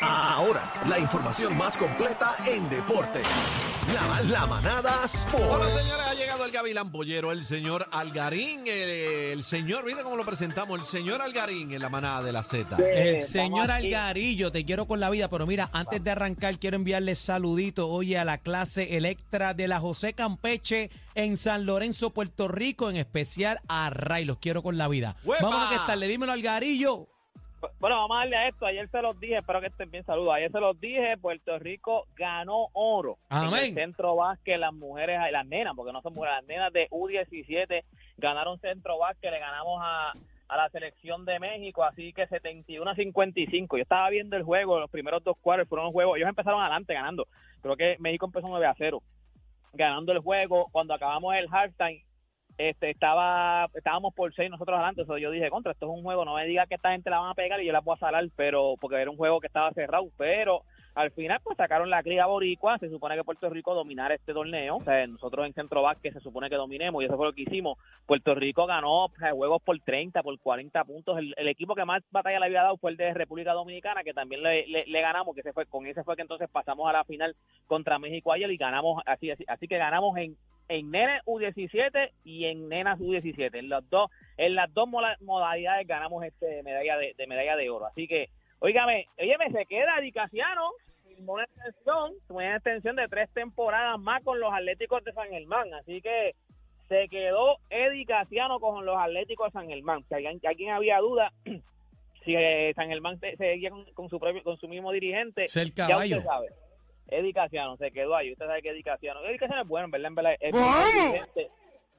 Ahora, la información más completa en deporte. La, la manada Sport. Bueno, señores, ha llegado el Gavilán Pollero, el señor Algarín, el, el señor, ¿viste cómo lo presentamos? El señor Algarín en la manada de la Z. El señor Algarillo, te quiero con la vida, pero mira, antes de arrancar quiero enviarle saludito hoy a la clase Electra de la José Campeche en San Lorenzo, Puerto Rico, en especial a Ray, los quiero con la vida. ¡Huepa! Vámonos que tal, le dímelo Algarillo. Bueno, vamos a darle a esto. Ayer se los dije, espero que estén bien. Saludos. Ayer se los dije, Puerto Rico ganó oro. En Amén. el centro básquet, las mujeres, las nenas, porque no son mujeres, las nenas de U17 ganaron centro básquet, le ganamos a, a la selección de México, así que 71 a 55. Yo estaba viendo el juego, los primeros dos cuartos fueron los juegos, ellos empezaron adelante ganando. Creo que México empezó 9 a 0, ganando el juego. Cuando acabamos el halftime, este, estaba, estábamos por seis nosotros adelante, eso yo dije, contra, esto es un juego, no me diga que esta gente la van a pegar y yo la puedo salar, pero, porque era un juego que estaba cerrado, pero al final pues sacaron la cría boricua, se supone que Puerto Rico dominara este torneo, o sea, nosotros en Centro Vázquez se supone que dominemos y eso fue lo que hicimos, Puerto Rico ganó o sea, juegos por 30, por 40 puntos, el, el equipo que más batalla le había dado fue el de República Dominicana, que también le, le- le ganamos, que ese fue, con ese fue que entonces pasamos a la final contra México ayer y ganamos, así, así, así que ganamos en en nenes U17 y en nenas U17. En los dos, en las dos modalidades ganamos este medalla de, de medalla de oro. Así que, óigame, óyeme, se queda Dicasiano, firmó una extensión, una extensión de tres temporadas más con los Atléticos de San Germán. Así que se quedó Eddie Casiano con los Atléticos de San Germán. Si alguien, alguien había duda, si eh, San Germán se- seguía con, con su propio, con su mismo dirigente, Ser ya caballo. usted sabe. Eddie Casiano se quedó ahí. Usted sabe que Eddie Casiano. Eddie Casiano es bueno, en verdad, en verdad. es.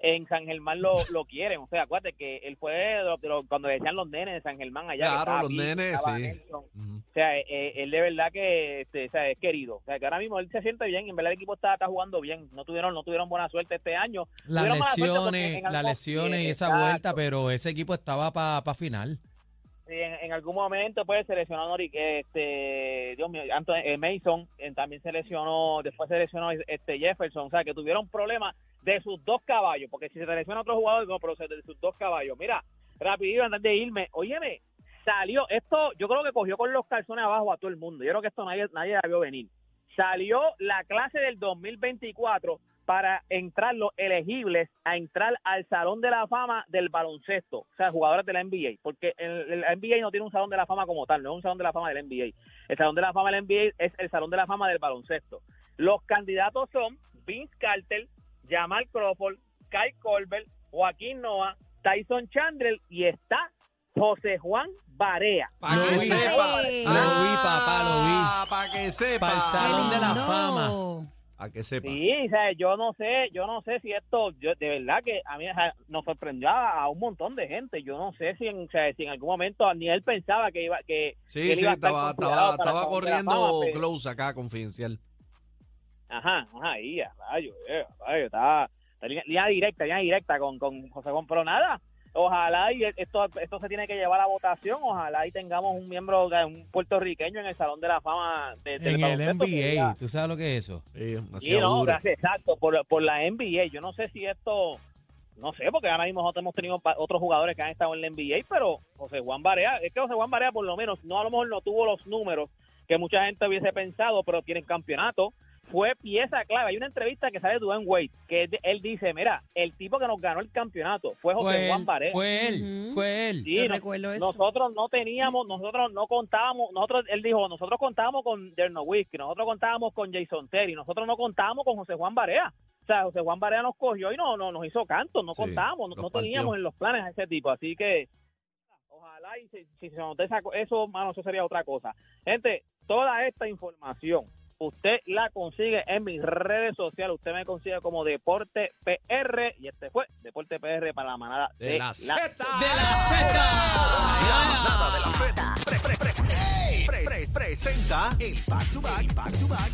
En San Germán lo, lo quieren. O sea, acuérdate que él fue de los- de los- cuando decían los nenes de San Germán allá. Claro, los nenes, sí. Nelson. O sea, eh, eh, él de verdad que este, o sea, es querido. O sea, que ahora mismo él se siente bien. En verdad, el equipo está, está jugando bien. No tuvieron no tuvieron buena suerte este año. Las lesiones, las lesiones y esa exacto. vuelta, pero ese equipo estaba para final. En, algún momento pues se este, Dios mío, Anthony, eh, Mason eh, también se lesionó, después se lesionó este Jefferson, o sea que tuvieron problemas de sus dos caballos, porque si se lesiona otro jugador, no, pero de sus dos caballos. Mira, rapidito antes de irme, óyeme, salió, esto yo creo que cogió con los calzones abajo a todo el mundo, yo creo que esto nadie, nadie la vio venir. Salió la clase del 2024 para entrar los elegibles a entrar al Salón de la Fama del baloncesto, o sea, jugadores de la NBA, porque el, el NBA no tiene un Salón de la Fama como tal, no es un Salón de la Fama del NBA. El Salón de la Fama del NBA es el Salón de la Fama del baloncesto. Los candidatos son Vince Carter, Jamal Crawford, Kyle Colbert, Joaquín Noah, Tyson Chandler y está José Juan Barea. Para Lo que vi. sepa. Lo vi, papá, lo vi. Para que sepa. Para el Salón de la No. Fama. Para que sepa. Sí, o sea, yo no sé, yo no sé si esto, yo, de verdad que a mí o sea, nos sorprendió a, a un montón de gente. Yo no sé si en, o sea, si en algún momento ni él pensaba que iba, que, que Sí, él sí, iba a estar estaba, estaba, estaba corriendo Fama, pero- close acá, confidencial. Ajá, ajá, ahí, a rayo, eh, a rayo, línea, línea directa, línea directa con, con José Juan, pero nada, ojalá y esto, esto se tiene que llevar a votación, ojalá y tengamos un miembro, un puertorriqueño en el Salón de la Fama de, del En el NBA, ¿tú sabes lo que es eso? Sí, no, gracias, exacto, por, por la NBA. Yo no sé si esto, no sé, porque ahora mismo nosotros hemos tenido otros jugadores que han estado en la NBA, pero José Juan Barea, es que José Juan Barea por lo menos, no a lo mejor no tuvo los números que mucha gente hubiese pensado, pero tiene campeonato. Fue pieza clave. Hay una entrevista que sale de Dwayne Wade, que él- él dice, mira, el tipo que nos ganó el campeonato fue José Fue Juan él, Barea. fue él, fue él. Sí, Yo no- recuerdo eso. nosotros no teníamos, nosotros no contábamos, nosotros, él dijo, nosotros contábamos con Derno Whiskey, nosotros contábamos con Jason Terry, nosotros no contábamos con José Juan Barea. O sea, José Juan Barea nos cogió y no, no nos hizo canto, no Sí, contábamos, no, teníamos en los planes a ese tipo. Así que, ojalá y si, si se nos eso, mano, eso sería otra cosa. Gente, toda esta información usted la consigue en mis redes sociales. Usted me consigue como Deporte PR y este fue Deporte PR para la manada De la Z. ¡De la Z! La manada de la Z. Pre- pre- pre- pre- pre- presenta el back to back, back to back,